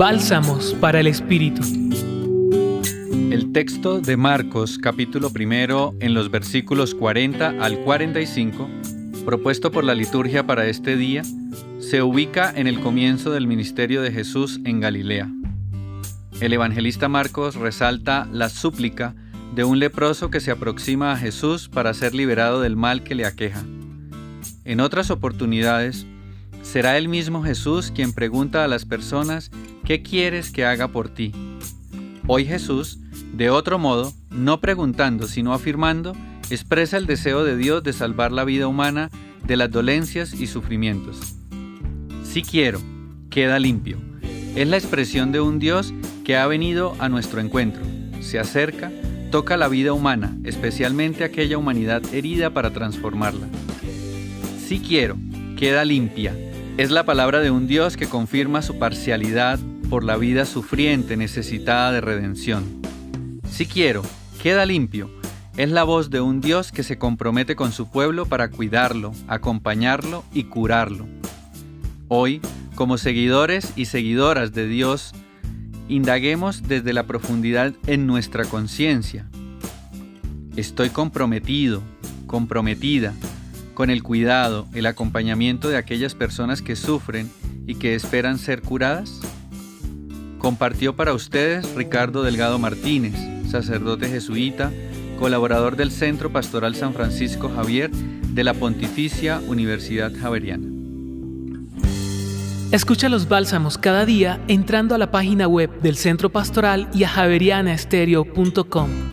Bálsamos para el Espíritu. El texto de Marcos capítulo primero en los versículos 40 al 45, propuesto por la liturgia para este día, se ubica en el comienzo del ministerio de Jesús en Galilea. El evangelista Marcos resalta la súplica de un leproso que se aproxima a Jesús para ser liberado del mal que le aqueja. En otras oportunidades, será el mismo Jesús quien pregunta a las personas ¿qué quieres que haga por ti? Hoy Jesús, de otro modo, no preguntando sino afirmando, expresa el deseo de Dios de salvar la vida humana de las dolencias y sufrimientos. Si quiero, queda limpio. Es la expresión de un Dios que ha venido a nuestro encuentro, se acerca, toca la vida humana, especialmente aquella humanidad herida para transformarla. Si quiero, queda limpia. Es la palabra de un Dios que confirma su parcialidad por la vida sufriente necesitada de redención. Si quiero, queda limpio. Es la voz de un Dios que se compromete con su pueblo para cuidarlo, acompañarlo y curarlo. Hoy, como seguidores y seguidoras de Dios, indaguemos desde la profundidad en nuestra conciencia. Estoy comprometido, comprometida, con el cuidado, el acompañamiento de aquellas personas que sufren y que esperan ser curadas? Compartió para ustedes Ricardo Delgado Martínez, sacerdote jesuita, colaborador del Centro Pastoral San Francisco Javier de la Pontificia Universidad Javeriana. Escucha los bálsamos cada día entrando a la página web del Centro Pastoral y a javerianaestereo.com.